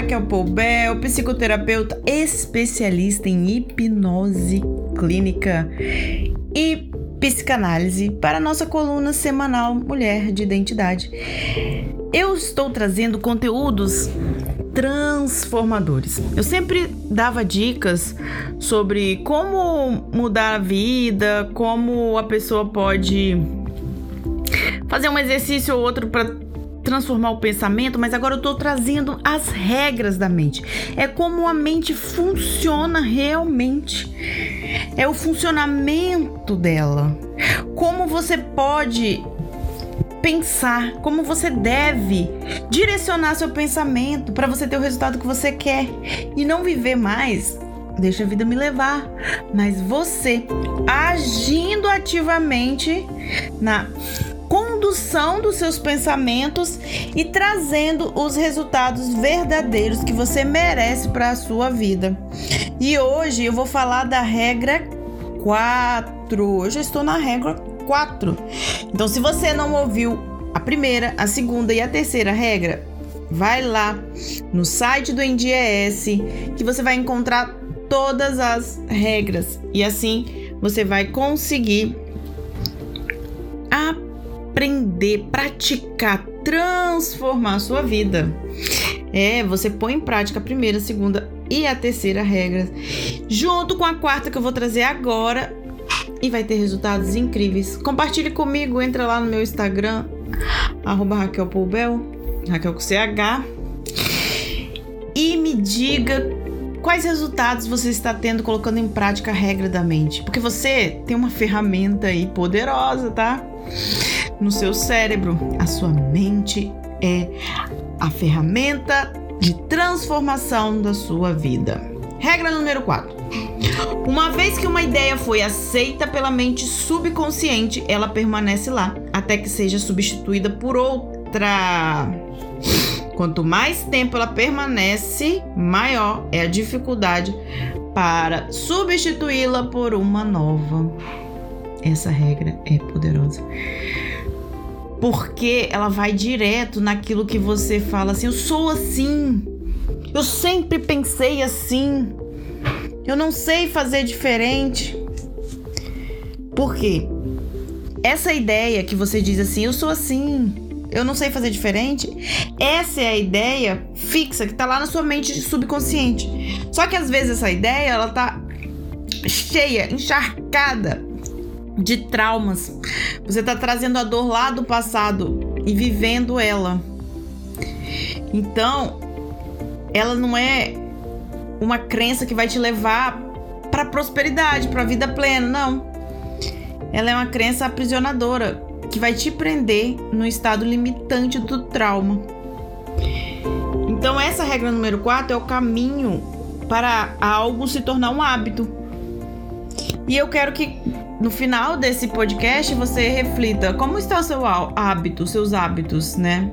Raquel Poubel, psicoterapeuta especialista em hipnose clínica e psicanálise para a nossa coluna semanal Mulher de Identidade. Eu estou trazendo conteúdos transformadores. Eu sempre dava dicas sobre como mudar a vida, como a pessoa pode fazer um exercício ou outro para transformar o pensamento, mas agora eu estou trazendo as regras da mente. É como a mente funciona realmente. É o funcionamento dela. Como você pode pensar, como você deve direcionar seu pensamento para você ter o resultado que você quer e não viver mais. Deixa a vida me levar, mas você agindo ativamente na condução dos seus pensamentos e trazendo os resultados verdadeiros que você merece para a sua vida. E hoje eu vou falar da regra 4. Hoje eu estou na regra 4. Então, se você não ouviu a primeira, a segunda e a terceira regra, vai lá no site do NDES que você vai encontrar todas as regras e assim você vai conseguir aprender praticar, transformar a sua vida. É, você põe em prática a primeira, a segunda e a terceira regra, junto com a quarta que eu vou trazer agora e vai ter resultados incríveis. Compartilhe comigo, entra lá no meu Instagram, arroba Raquel Poubel, Raquel com CH, e me diga quais resultados você está tendo colocando em prática a regra da mente. Porque você tem uma ferramenta aí poderosa, tá? No seu cérebro. A sua mente é a ferramenta de transformação da sua vida. Regra número 4. Uma vez que uma ideia foi aceita pela mente subconsciente, ela permanece lá até que seja substituída por outra. Quanto mais tempo ela permanece, maior é a dificuldade para substituí-la por uma nova. Essa regra é poderosa porque ela vai direto naquilo que você fala assim: eu sou assim, eu sempre pensei assim, eu não sei fazer diferente. Por quê? Essa ideia que você diz assim: eu sou assim, eu não sei fazer diferente, essa é a ideia fixa que tá lá na sua mente subconsciente. Só que às vezes essa ideia ela tá cheia, encharcada de traumas. Você está trazendo a dor lá do passado e vivendo ela. Então, ela não é uma crença que vai te levar para prosperidade, para vida plena, não. Ela é uma crença aprisionadora que vai te prender no estado limitante do trauma. Então, essa regra número 4 é o caminho para algo se tornar um hábito. E eu quero que no final desse podcast você reflita como está o seu hábito, seus hábitos, né?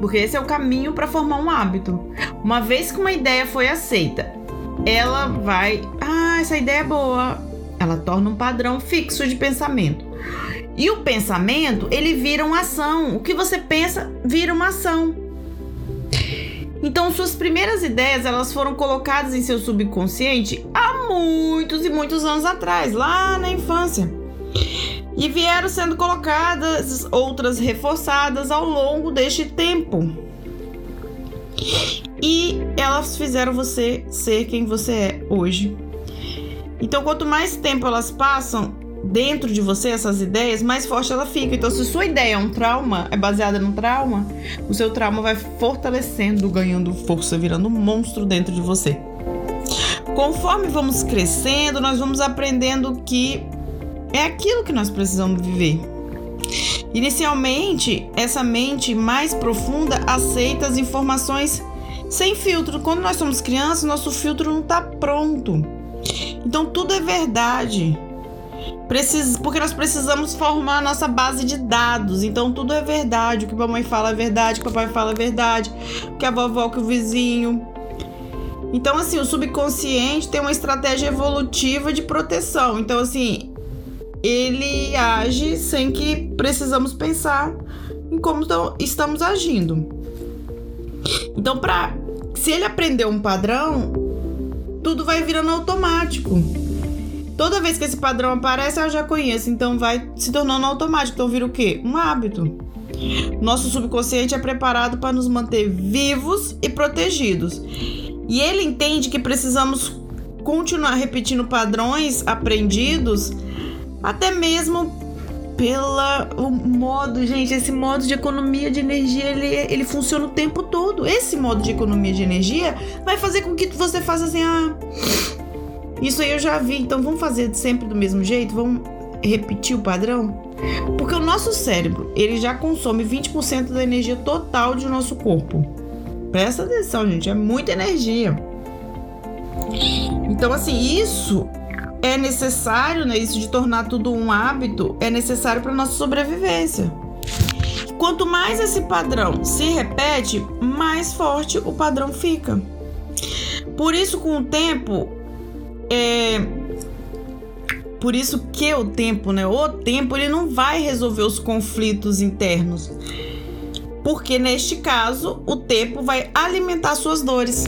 Porque esse é o caminho para formar um hábito. Uma vez que uma ideia foi aceita, ela vai, ah, essa ideia é boa. Ela torna um padrão fixo de pensamento. E o pensamento, ele vira uma ação. O que você pensa vira uma ação. Então, suas primeiras ideias, elas foram colocadas em seu subconsciente muitos e muitos anos atrás, lá na infância. E vieram sendo colocadas outras reforçadas ao longo deste tempo. E elas fizeram você ser quem você é hoje. Então, quanto mais tempo elas passam, dentro de você essas ideias, mais forte ela fica. Então, se sua ideia é um trauma, é baseada no trauma, o seu trauma vai fortalecendo, ganhando força, virando um monstro dentro de você. Conforme vamos crescendo, nós vamos aprendendo que é aquilo que nós precisamos viver. Inicialmente, essa mente mais profunda aceita as informações sem filtro. Quando nós somos crianças, nosso filtro não está pronto. Então tudo é verdade. Precisa, porque nós precisamos formar a nossa base de dados. Então tudo é verdade. O que a mamãe fala é verdade, o que o papai fala é verdade, o que a vovó, o que o vizinho. Então, assim, o subconsciente tem uma estratégia evolutiva de proteção. Então, assim, ele age sem que precisamos pensar em como estamos agindo. Então, para se ele aprender um padrão, tudo vai virando automático. Toda vez que esse padrão aparece, eu já conheço, então vai se tornando automático. Então vira o quê? Um hábito. Nosso subconsciente é preparado para nos manter vivos e protegidos. E ele entende que precisamos continuar repetindo padrões aprendidos, até mesmo pela o modo, gente, esse modo de economia de energia, ele, ele funciona o tempo todo. Esse modo de economia de energia vai fazer com que você faça assim, ah, isso aí eu já vi, então vamos fazer sempre do mesmo jeito, vamos repetir o padrão? Porque o nosso cérebro, ele já consome 20% da energia total de nosso corpo. Presta atenção, gente, é muita energia. Então, assim, isso é necessário, né? Isso de tornar tudo um hábito é necessário para nossa sobrevivência. Quanto mais esse padrão se repete, mais forte o padrão fica. Por isso, com o tempo, é, por isso que o tempo, né? O tempo ele não vai resolver os conflitos internos. Porque neste caso, o tempo vai alimentar suas dores.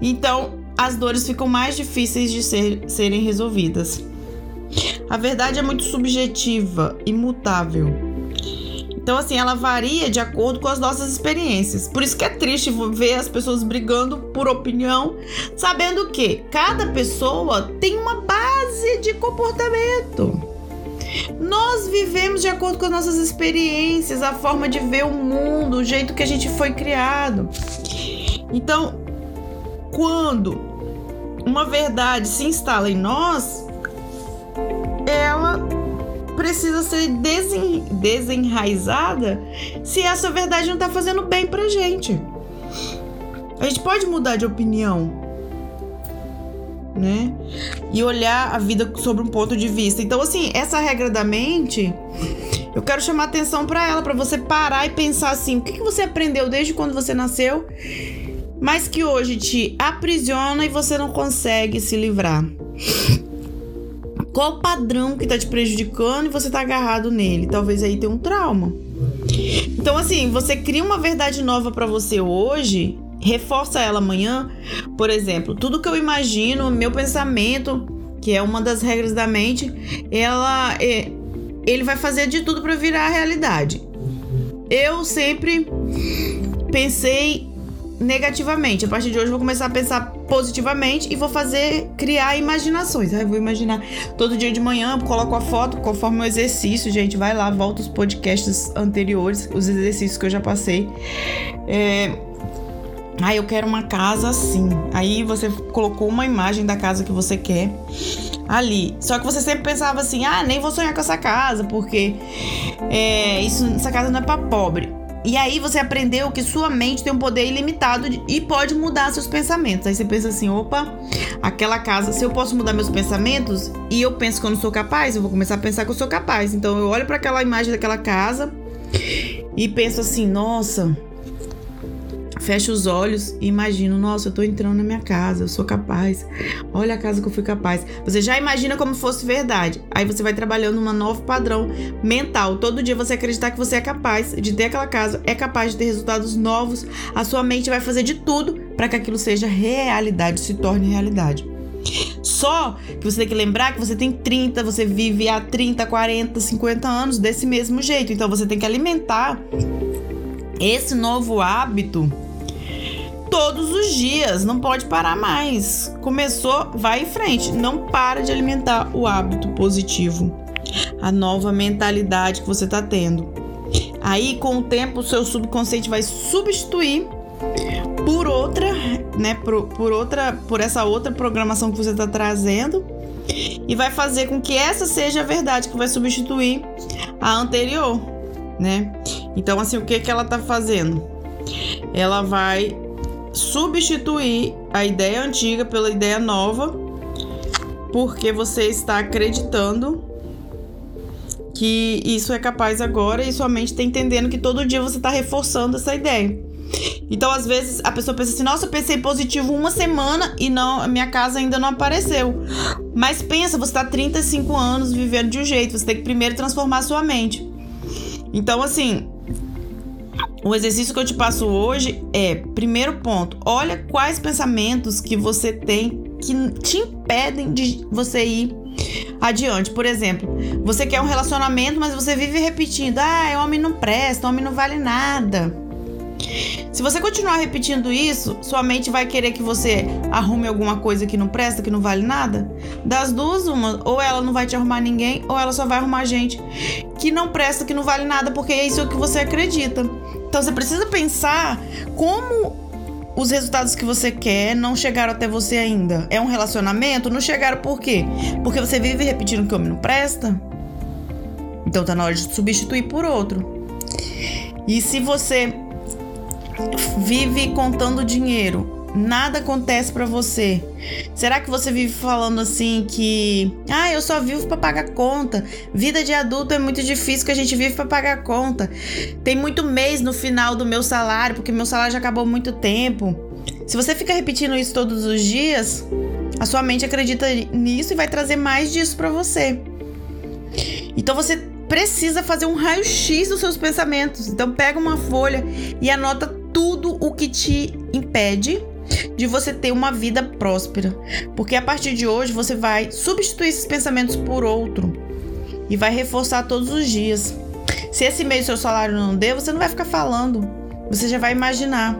Então, as dores ficam mais difíceis de ser, serem resolvidas. A verdade é muito subjetiva, imutável. Então, assim, ela varia de acordo com as nossas experiências. Por isso que é triste ver as pessoas brigando por opinião, sabendo que cada pessoa tem uma base de comportamento. Nós vivemos de acordo com as nossas experiências, a forma de ver o mundo, o jeito que a gente foi criado. Então, quando uma verdade se instala em nós, ela precisa ser desen, desenraizada se essa verdade não está fazendo bem pra gente. A gente pode mudar de opinião, né? E olhar a vida sobre um ponto de vista. Então, assim, essa regra da mente, eu quero chamar atenção para ela, para você parar e pensar assim: o que, que você aprendeu desde quando você nasceu, mas que hoje te aprisiona e você não consegue se livrar? Qual o padrão que tá te prejudicando e você tá agarrado nele? Talvez aí tenha um trauma. Então, assim, você cria uma verdade nova para você hoje, reforça ela amanhã. Por exemplo, tudo que eu imagino, meu pensamento, que é uma das regras da mente, ela é, ele vai fazer de tudo para virar realidade. Eu sempre pensei negativamente. A partir de hoje vou começar a pensar positivamente e vou fazer criar imaginações. Aí vou imaginar todo dia de manhã, coloco a foto conforme o exercício, gente, vai lá, volta os podcasts anteriores, os exercícios que eu já passei. É, ah, eu quero uma casa assim. Aí você colocou uma imagem da casa que você quer ali. Só que você sempre pensava assim: ah, nem vou sonhar com essa casa, porque é, isso, essa casa não é para pobre. E aí você aprendeu que sua mente tem um poder ilimitado de, e pode mudar seus pensamentos. Aí você pensa assim: opa, aquela casa, se eu posso mudar meus pensamentos e eu penso que eu não sou capaz, eu vou começar a pensar que eu sou capaz. Então eu olho para aquela imagem daquela casa e penso assim: nossa, fecho os olhos e imagino, nossa, eu tô entrando na minha casa, eu sou capaz. Olha a casa que eu fui capaz. Você já imagina como fosse verdade. Aí você vai trabalhando um novo padrão mental. Todo dia você acreditar que você é capaz de ter aquela casa, é capaz de ter resultados novos. A sua mente vai fazer de tudo para que aquilo seja realidade, se torne realidade. Só que você tem que lembrar que você tem 30, você vive há 30, 40, 50 anos desse mesmo jeito. Então você tem que alimentar esse novo hábito todos os dias, não pode parar mais. Começou, vai em frente, não para de alimentar o hábito positivo, a nova mentalidade que você está tendo. Aí, com o tempo, o seu subconsciente vai substituir por outra, né, por, por outra, por essa outra programação que você está trazendo e vai fazer com que essa seja a verdade que vai substituir a anterior, né? Então, assim, o que que ela tá fazendo? Ela vai substituir a ideia antiga pela ideia nova, porque você está acreditando que isso é capaz agora e sua mente está entendendo que todo dia você está reforçando essa ideia. Então, às vezes, a pessoa pensa assim: nossa, eu pensei positivo uma semana e não, a minha casa ainda não apareceu. Mas pensa, você está 35 anos vivendo de um jeito, você tem que primeiro transformar sua mente. Então, assim, o exercício que eu te passo hoje é: primeiro ponto, olha quais pensamentos que você tem que te impedem de você ir adiante. Por exemplo, você quer um relacionamento, mas você vive repetindo: ah, homem não presta, homem não vale nada. Se você continuar repetindo isso, sua mente vai querer que você arrume alguma coisa que não presta, que não vale nada. Das duas, uma, ou ela não vai te arrumar ninguém, ou ela só vai arrumar gente que não presta, que não vale nada, porque é isso que você acredita. Então você precisa pensar como os resultados que você quer não chegaram até você ainda. É um relacionamento? Não chegaram por quê? Porque você vive repetindo que o homem não presta? Então tá na hora de substituir por outro. E se você vive contando dinheiro, nada acontece para você. Será que você vive falando assim que, ah, eu só vivo para pagar conta. Vida de adulto é muito difícil que a gente vive para pagar conta. Tem muito mês no final do meu salário, porque meu salário já acabou muito tempo. Se você fica repetindo isso todos os dias, a sua mente acredita nisso e vai trazer mais disso para você. Então você precisa fazer um raio-x dos seus pensamentos. Então pega uma folha e anota tudo o que te impede de você ter uma vida próspera. Porque a partir de hoje você vai substituir esses pensamentos por outro e vai reforçar todos os dias. Se esse mês seu salário não deu, você não vai ficar falando. Você já vai imaginar.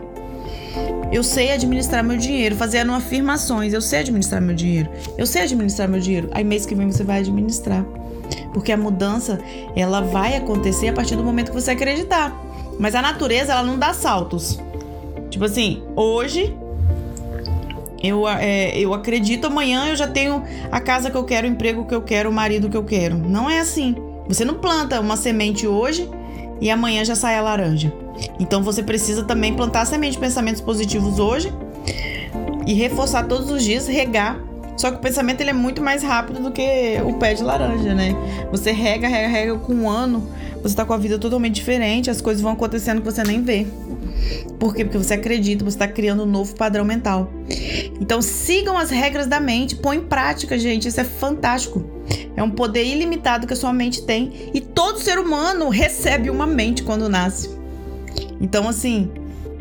Eu sei administrar meu dinheiro, fazendo afirmações. Eu sei administrar meu dinheiro. Eu sei administrar meu dinheiro. Aí mês que vem você vai administrar. Porque a mudança, ela vai acontecer a partir do momento que você acreditar. Mas a natureza, ela não dá saltos. Tipo assim, hoje eu, é, eu acredito, amanhã eu já tenho a casa que eu quero, o emprego que eu quero, o marido que eu quero. Não é assim. Você não planta uma semente hoje e amanhã já sai a laranja. Então você precisa também plantar semente de pensamentos positivos hoje e reforçar todos os dias, regar. Só que o pensamento ele é muito mais rápido do que o pé de laranja, né? Você rega, rega, rega com um ano, você tá com a vida totalmente diferente, as coisas vão acontecendo que você nem vê. Por quê? Porque você acredita, você está criando um novo padrão mental. Então sigam as regras da mente, põe em prática, gente. Isso é fantástico. É um poder ilimitado que a sua mente tem. E todo ser humano recebe uma mente quando nasce. Então, assim,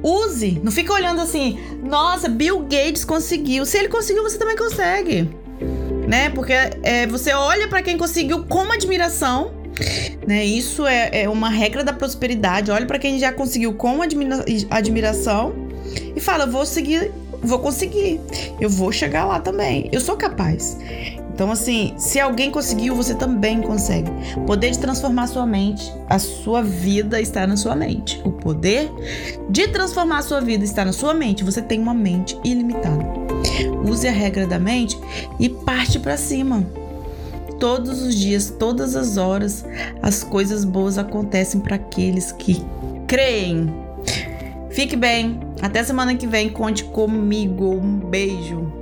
use. Não fica olhando assim, nossa, Bill Gates conseguiu. Se ele conseguiu, você também consegue. Né? Porque é, você olha para quem conseguiu com admiração né? Isso é, é uma regra da prosperidade. Olha para quem já conseguiu com admira admiração e fala: vou seguir, vou conseguir, eu vou chegar lá também, eu sou capaz. Então, assim, se alguém conseguiu, você também consegue. Poder de transformar sua mente, a sua vida está na sua mente. O poder de transformar sua vida está na sua mente. Você tem uma mente ilimitada. Use a regra da mente e parte para cima todos os dias, todas as horas, as coisas boas acontecem para aqueles que creem. Fique bem. Até semana que vem. Conte comigo. Um beijo.